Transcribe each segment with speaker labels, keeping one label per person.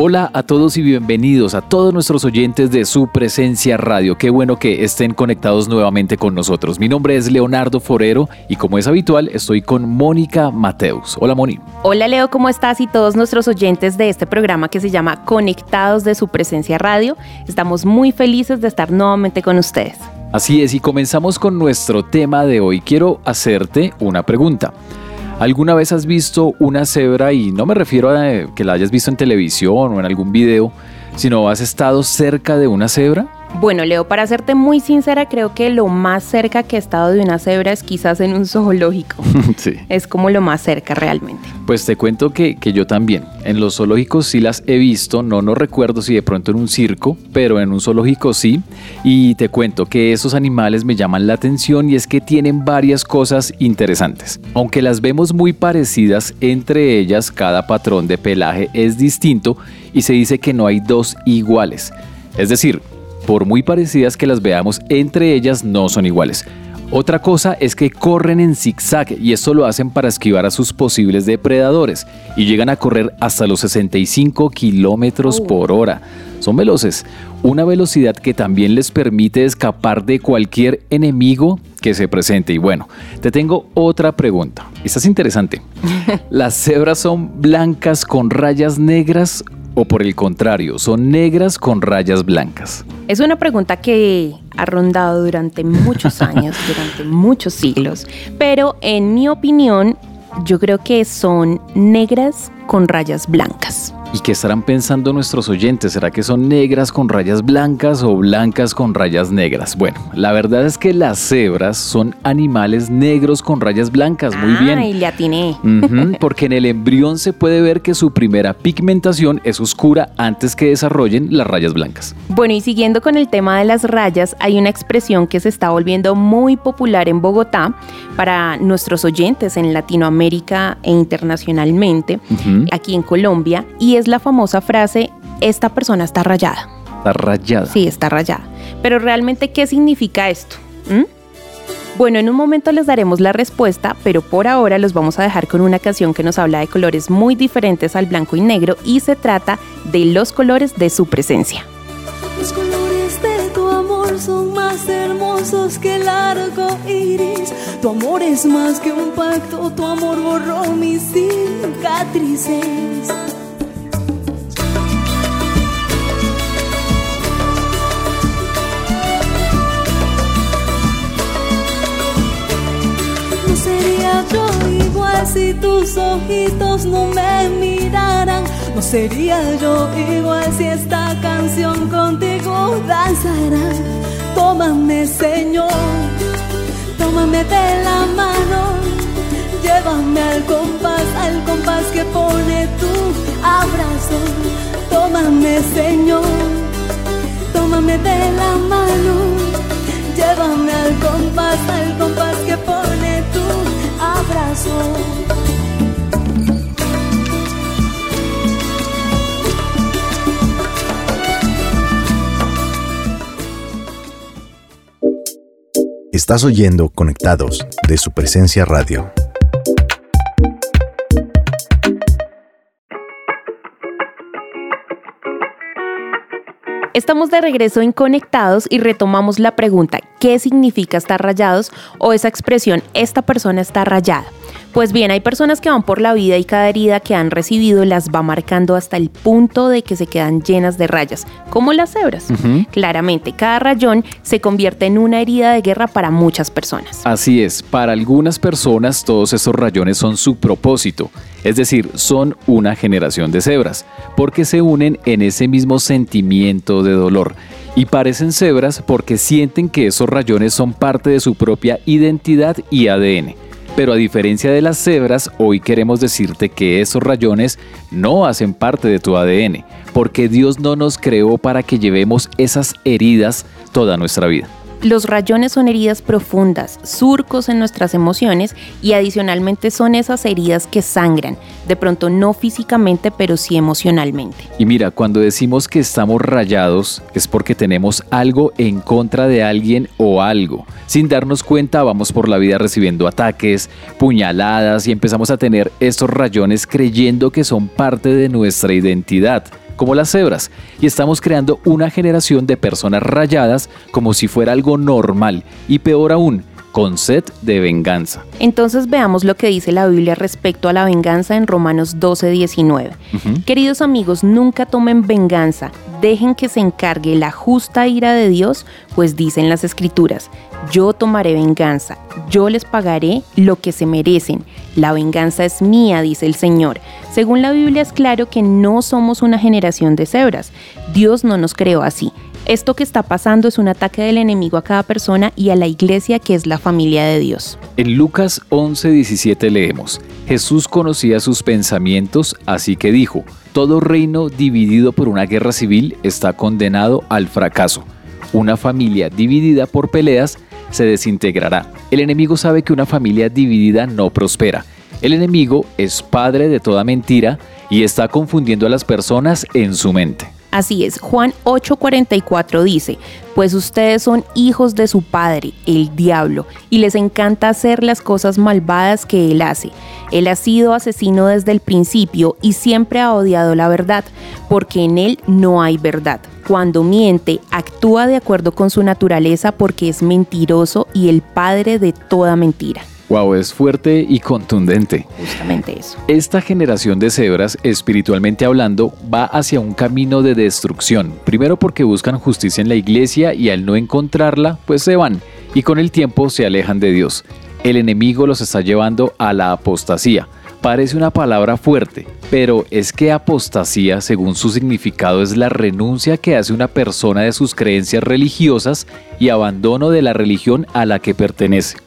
Speaker 1: Hola a todos y bienvenidos a todos nuestros oyentes de su presencia radio. Qué bueno que estén conectados nuevamente con nosotros. Mi nombre es Leonardo Forero y como es habitual estoy con Mónica Mateus. Hola Moni.
Speaker 2: Hola Leo, ¿cómo estás? Y todos nuestros oyentes de este programa que se llama Conectados de su presencia radio. Estamos muy felices de estar nuevamente con ustedes.
Speaker 1: Así es, y comenzamos con nuestro tema de hoy. Quiero hacerte una pregunta. ¿Alguna vez has visto una cebra y no me refiero a que la hayas visto en televisión o en algún video, sino has estado cerca de una cebra?
Speaker 2: Bueno, Leo, para serte muy sincera, creo que lo más cerca que he estado de una cebra es quizás en un zoológico. sí. Es como lo más cerca realmente.
Speaker 1: Pues te cuento que, que, yo también. En los zoológicos sí las he visto, no, no recuerdo si de pronto en un circo, pero en un zoológico sí. Y te cuento que esos animales me llaman la atención y es que tienen varias cosas interesantes. Aunque las vemos muy parecidas entre ellas, cada patrón de pelaje es distinto y se dice que no hay dos iguales. Es decir, por muy parecidas que las veamos, entre ellas no son iguales. Otra cosa es que corren en zigzag y esto lo hacen para esquivar a sus posibles depredadores y llegan a correr hasta los 65 kilómetros por hora. Son veloces, una velocidad que también les permite escapar de cualquier enemigo que se presente. Y bueno, te tengo otra pregunta. Esta es interesante. ¿Las cebras son blancas con rayas negras o por el contrario, son negras con rayas blancas?
Speaker 2: Es una pregunta que ha rondado durante muchos años, durante muchos siglos, pero en mi opinión yo creo que son negras con rayas blancas.
Speaker 1: ¿Y qué estarán pensando nuestros oyentes? ¿Será que son negras con rayas blancas o blancas con rayas negras? Bueno, la verdad es que las cebras son animales negros con rayas blancas. Muy bien.
Speaker 2: Ay, le atiné.
Speaker 1: porque en el embrión se puede ver que su primera pigmentación es oscura antes que desarrollen las rayas blancas.
Speaker 2: Bueno, y siguiendo con el tema de las rayas, hay una expresión que se está volviendo muy popular en Bogotá para nuestros oyentes en Latinoamérica e internacionalmente, aquí en Colombia, y es la famosa frase, esta persona está rayada.
Speaker 1: Está rayada.
Speaker 2: Sí, está rayada. Pero realmente, ¿qué significa esto? ¿Mm? Bueno, en un momento les daremos la respuesta, pero por ahora los vamos a dejar con una canción que nos habla de colores muy diferentes al blanco y negro y se trata de los colores de su presencia.
Speaker 3: Los colores de tu amor son más hermosos que el arco iris. Tu amor es más que un pacto, tu amor borró mis cicatrices. Yo igual si tus ojitos no me miraran. No sería yo igual si esta canción contigo danzara. Tómame, Señor, tómame de la mano. Llévame al compás, al compás que pone tu abrazo. Tómame, Señor, tómame de la mano. Llévame al compás, al compás que
Speaker 4: Estás oyendo Conectados de su presencia radio.
Speaker 2: Estamos de regreso en Conectados y retomamos la pregunta, ¿qué significa estar rayados? O esa expresión, esta persona está rayada. Pues bien, hay personas que van por la vida y cada herida que han recibido las va marcando hasta el punto de que se quedan llenas de rayas, como las cebras. Claramente, cada rayón se convierte en una herida de guerra para muchas personas.
Speaker 1: Así es, para algunas personas todos esos rayones son su propósito, es decir, son una generación de cebras, porque se unen en ese mismo sentimiento de dolor. Y parecen cebras porque sienten que esos rayones son parte de su propia identidad y ADN. Pero a diferencia de las cebras, hoy queremos decirte que esos rayones no hacen parte de tu ADN, porque Dios no nos creó para que llevemos esas heridas toda nuestra vida.
Speaker 2: Los rayones son heridas profundas, surcos en nuestras emociones y adicionalmente son esas heridas que sangran, de pronto no físicamente, pero sí emocionalmente.
Speaker 1: Y mira, cuando decimos que estamos rayados es porque tenemos algo en contra de alguien o algo. Sin darnos cuenta vamos por la vida recibiendo ataques, puñaladas y empezamos a tener estos rayones creyendo que son parte de nuestra identidad como las cebras, y estamos creando una generación de personas rayadas como si fuera algo normal, y peor aún, con sed de venganza.
Speaker 2: Entonces veamos lo que dice la Biblia respecto a la venganza en Romanos 12, 19. Queridos amigos, nunca tomen venganza, dejen que se encargue la justa ira de Dios, pues dicen las escrituras, yo tomaré venganza, yo les pagaré lo que se merecen, la venganza es mía, dice el Señor. Según la Biblia es claro que no somos una generación de cebras, Dios no nos creó así. Esto que está pasando es un ataque del enemigo a cada persona y a la iglesia que es la familia de Dios.
Speaker 1: En Lucas 11:17 leemos, Jesús conocía sus pensamientos, así que dijo, todo reino dividido por una guerra civil está condenado al fracaso. Una familia dividida por peleas se desintegrará. El enemigo sabe que una familia dividida no prospera. El enemigo es padre de toda mentira y está confundiendo a las personas en su mente.
Speaker 2: Así es, Juan 8:44 dice, pues ustedes son hijos de su padre, el diablo, y les encanta hacer las cosas malvadas que él hace. Él ha sido asesino desde el principio y siempre ha odiado la verdad, porque en él no hay verdad. Cuando miente, actúa de acuerdo con su naturaleza porque es mentiroso y el padre de toda mentira.
Speaker 1: Wow, es fuerte y contundente.
Speaker 2: Justamente eso.
Speaker 1: Esta generación de cebras, espiritualmente hablando, va hacia un camino de destrucción. Primero porque buscan justicia en la iglesia y al no encontrarla, pues se van y con el tiempo se alejan de Dios. El enemigo los está llevando a la apostasía. Parece una palabra fuerte, pero es que apostasía, según su significado, es la renuncia que hace una persona de sus creencias religiosas y abandono de la religión a la que pertenece.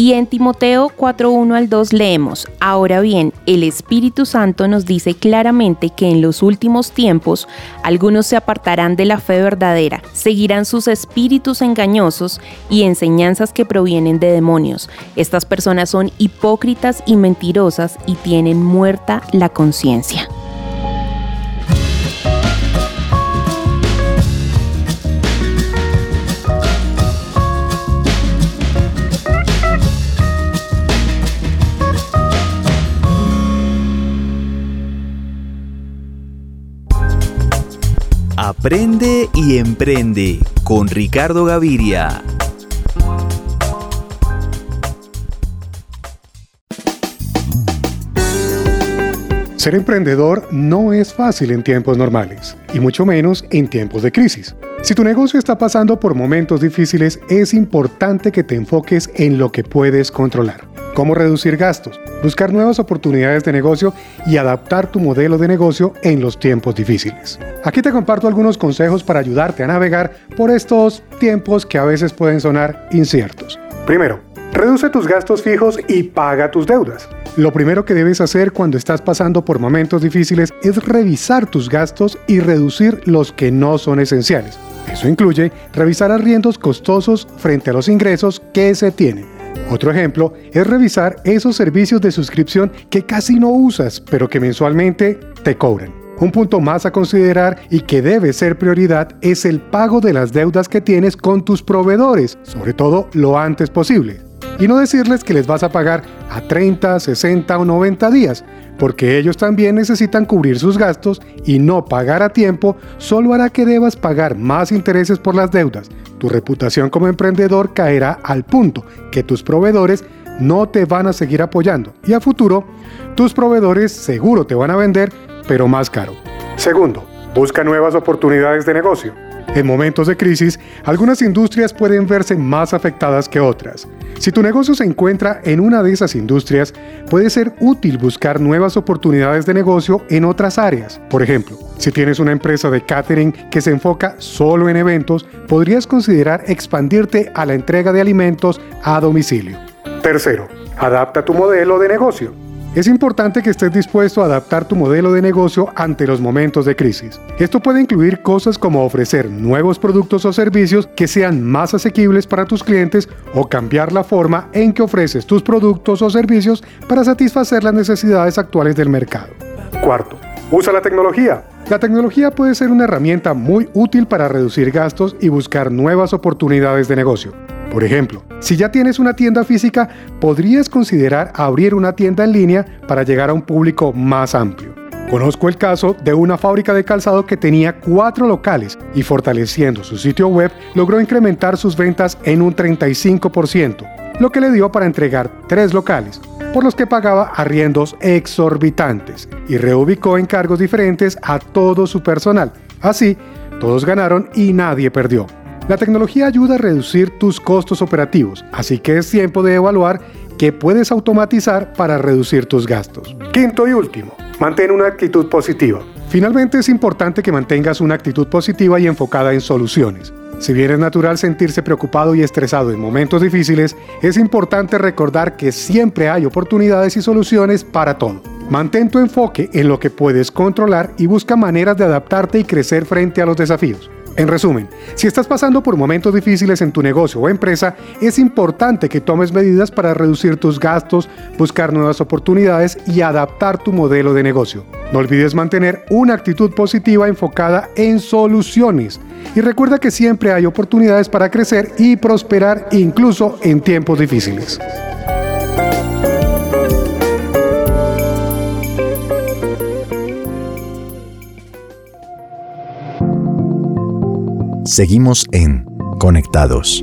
Speaker 2: Y en Timoteo 4.1 al 2 leemos, Ahora bien, el Espíritu Santo nos dice claramente que en los últimos tiempos algunos se apartarán de la fe verdadera, seguirán sus espíritus engañosos y enseñanzas que provienen de demonios. Estas personas son hipócritas y mentirosas y tienen muerta la conciencia.
Speaker 4: Aprende y emprende con Ricardo Gaviria.
Speaker 5: Ser emprendedor no es fácil en tiempos normales, y mucho menos en tiempos de crisis. Si tu negocio está pasando por momentos difíciles, es importante que te enfoques en lo que puedes controlar cómo reducir gastos, buscar nuevas oportunidades de negocio y adaptar tu modelo de negocio en los tiempos difíciles. Aquí te comparto algunos consejos para ayudarte a navegar por estos tiempos que a veces pueden sonar inciertos. Primero, reduce tus gastos fijos y paga tus deudas. Lo primero que debes hacer cuando estás pasando por momentos difíciles es revisar tus gastos y reducir los que no son esenciales. Eso incluye revisar arriendos costosos frente a los ingresos que se tienen otro ejemplo es revisar esos servicios de suscripción que casi no usas, pero que mensualmente te cobran. Un punto más a considerar y que debe ser prioridad es el pago de las deudas que tienes con tus proveedores, sobre todo lo antes posible. Y no decirles que les vas a pagar a 30, 60 o 90 días, porque ellos también necesitan cubrir sus gastos y no pagar a tiempo solo hará que debas pagar más intereses por las deudas. Tu reputación como emprendedor caerá al punto que tus proveedores no te van a seguir apoyando y a futuro tus proveedores seguro te van a vender, pero más caro. Segundo, busca nuevas oportunidades de negocio. En momentos de crisis, algunas industrias pueden verse más afectadas que otras. Si tu negocio se encuentra en una de esas industrias, puede ser útil buscar nuevas oportunidades de negocio en otras áreas. Por ejemplo, si tienes una empresa de catering que se enfoca solo en eventos, podrías considerar expandirte a la entrega de alimentos a domicilio. Tercero, adapta tu modelo de negocio. Es importante que estés dispuesto a adaptar tu modelo de negocio ante los momentos de crisis. Esto puede incluir cosas como ofrecer nuevos productos o servicios que sean más asequibles para tus clientes o cambiar la forma en que ofreces tus productos o servicios para satisfacer las necesidades actuales del mercado. Cuarto, usa la tecnología. La tecnología puede ser una herramienta muy útil para reducir gastos y buscar nuevas oportunidades de negocio. Por ejemplo, si ya tienes una tienda física, podrías considerar abrir una tienda en línea para llegar a un público más amplio. Conozco el caso de una fábrica de calzado que tenía cuatro locales y fortaleciendo su sitio web logró incrementar sus ventas en un 35%, lo que le dio para entregar tres locales, por los que pagaba arriendos exorbitantes y reubicó en cargos diferentes a todo su personal. Así, todos ganaron y nadie perdió. La tecnología ayuda a reducir tus costos operativos, así que es tiempo de evaluar qué puedes automatizar para reducir tus gastos. Quinto y último, mantén una actitud positiva. Finalmente es importante que mantengas una actitud positiva y enfocada en soluciones. Si bien es natural sentirse preocupado y estresado en momentos difíciles, es importante recordar que siempre hay oportunidades y soluciones para todo. Mantén tu enfoque en lo que puedes controlar y busca maneras de adaptarte y crecer frente a los desafíos. En resumen, si estás pasando por momentos difíciles en tu negocio o empresa, es importante que tomes medidas para reducir tus gastos, buscar nuevas oportunidades y adaptar tu modelo de negocio. No olvides mantener una actitud positiva enfocada en soluciones. Y recuerda que siempre hay oportunidades para crecer y prosperar incluso en tiempos difíciles.
Speaker 4: Seguimos en Conectados.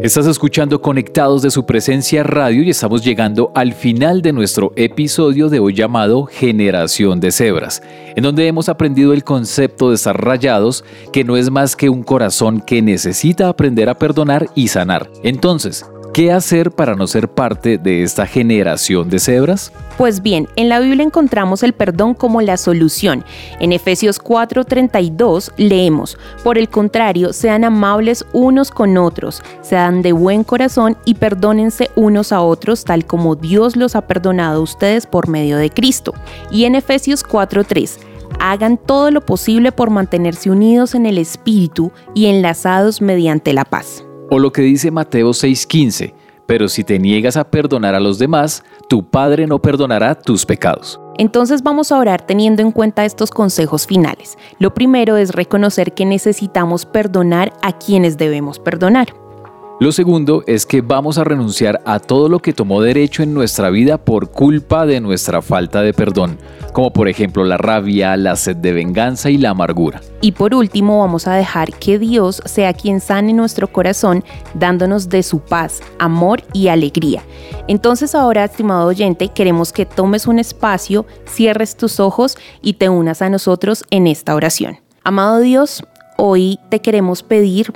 Speaker 1: Estás escuchando Conectados de su presencia radio y estamos llegando al final de nuestro episodio de hoy llamado Generación de Cebras, en donde hemos aprendido el concepto de estar rayados, que no es más que un corazón que necesita aprender a perdonar y sanar. Entonces, ¿Qué hacer para no ser parte de esta generación de cebras?
Speaker 2: Pues bien, en la Biblia encontramos el perdón como la solución. En Efesios 4:32 leemos, por el contrario, sean amables unos con otros, sean de buen corazón y perdónense unos a otros tal como Dios los ha perdonado a ustedes por medio de Cristo. Y en Efesios 4:3, hagan todo lo posible por mantenerse unidos en el Espíritu y enlazados mediante la paz.
Speaker 1: O lo que dice Mateo 6:15, pero si te niegas a perdonar a los demás, tu Padre no perdonará tus pecados.
Speaker 2: Entonces vamos a orar teniendo en cuenta estos consejos finales. Lo primero es reconocer que necesitamos perdonar a quienes debemos perdonar.
Speaker 1: Lo segundo es que vamos a renunciar a todo lo que tomó derecho en nuestra vida por culpa de nuestra falta de perdón, como por ejemplo la rabia, la sed de venganza y la amargura.
Speaker 2: Y por último vamos a dejar que Dios sea quien sane nuestro corazón, dándonos de su paz, amor y alegría. Entonces ahora, estimado oyente, queremos que tomes un espacio, cierres tus ojos y te unas a nosotros en esta oración. Amado Dios, hoy te queremos pedir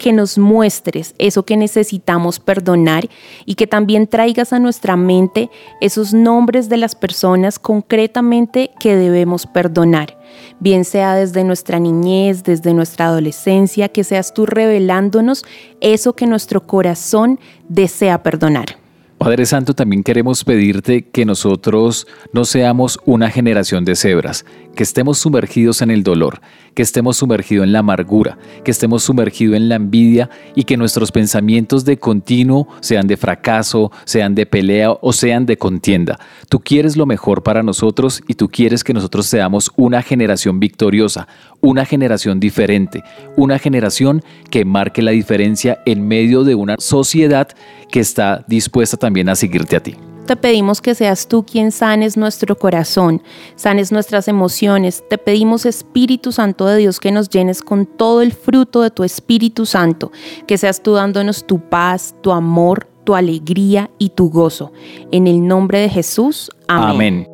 Speaker 2: que nos muestres eso que necesitamos perdonar y que también traigas a nuestra mente esos nombres de las personas concretamente que debemos perdonar. Bien sea desde nuestra niñez, desde nuestra adolescencia, que seas tú revelándonos eso que nuestro corazón desea perdonar.
Speaker 1: Padre Santo, también queremos pedirte que nosotros no seamos una generación de cebras, que estemos sumergidos en el dolor, que estemos sumergidos en la amargura, que estemos sumergidos en la envidia y que nuestros pensamientos de continuo sean de fracaso, sean de pelea o sean de contienda. Tú quieres lo mejor para nosotros y tú quieres que nosotros seamos una generación victoriosa, una generación diferente, una generación que marque la diferencia en medio de una sociedad que está dispuesta también a seguirte a ti
Speaker 2: te pedimos que seas tú quien sanes nuestro corazón, sanes nuestras emociones. Te pedimos, Espíritu Santo de Dios, que nos llenes con todo el fruto de tu Espíritu Santo, que seas tú dándonos tu paz, tu amor, tu alegría y tu gozo. En el nombre de Jesús. Amén.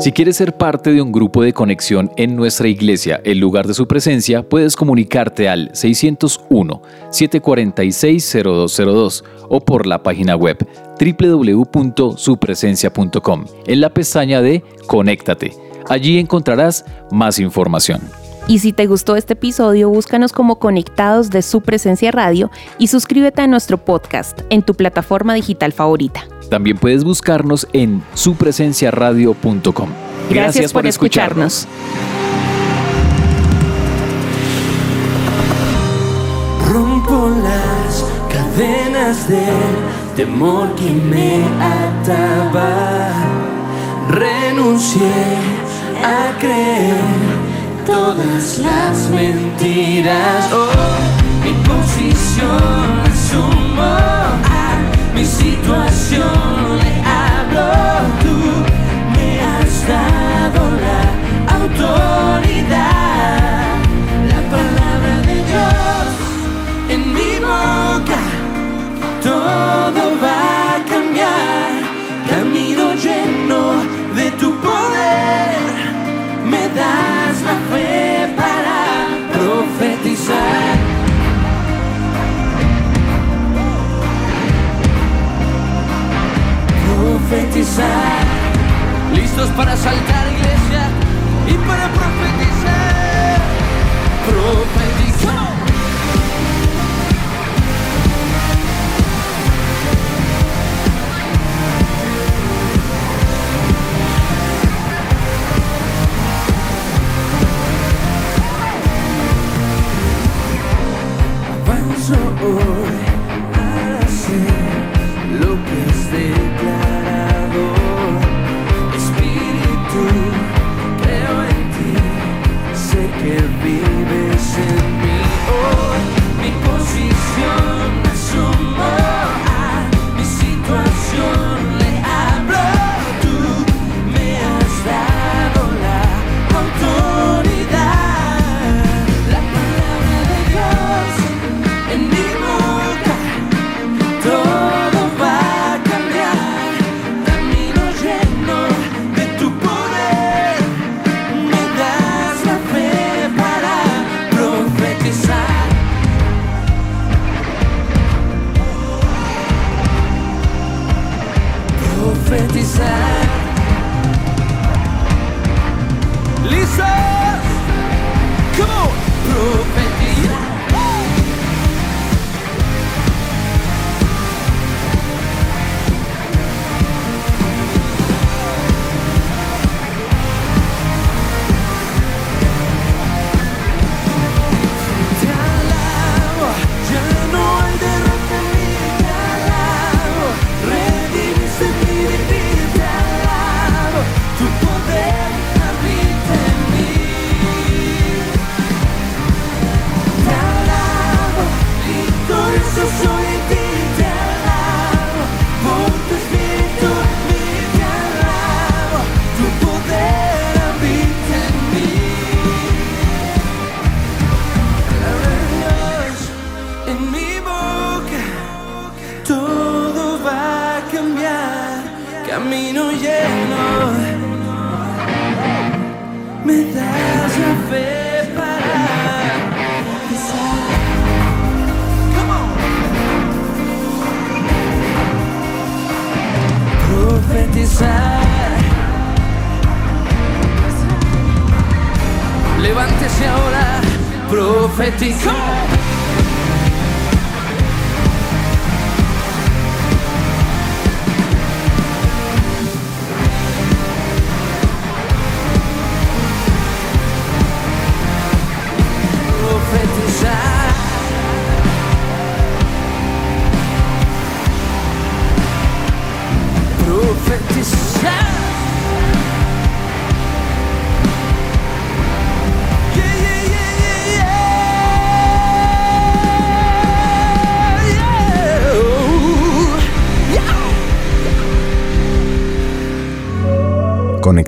Speaker 1: Si quieres ser parte de un grupo de conexión en nuestra iglesia, el lugar de su presencia, puedes comunicarte al 601-746-0202 o por la página web www.supresencia.com en la pestaña de Conéctate. Allí encontrarás más información.
Speaker 2: Y si te gustó este episodio, búscanos como Conectados de Su Presencia Radio y suscríbete a nuestro podcast en tu plataforma digital favorita.
Speaker 1: También puedes buscarnos en supresenciaradio.com.
Speaker 2: Gracias, Gracias por, por escucharnos. escucharnos.
Speaker 6: Rompo las cadenas del temor que me ataba. Renuncié a creer todas las mentiras. Oh, mi posición asumo mi situación le hablo tú me has dado la autoridad. La palabra de Dios en mi boca todo joy camino lleno. Me das la fe para pisar. Profetizar. Levántese ahora, profetizar.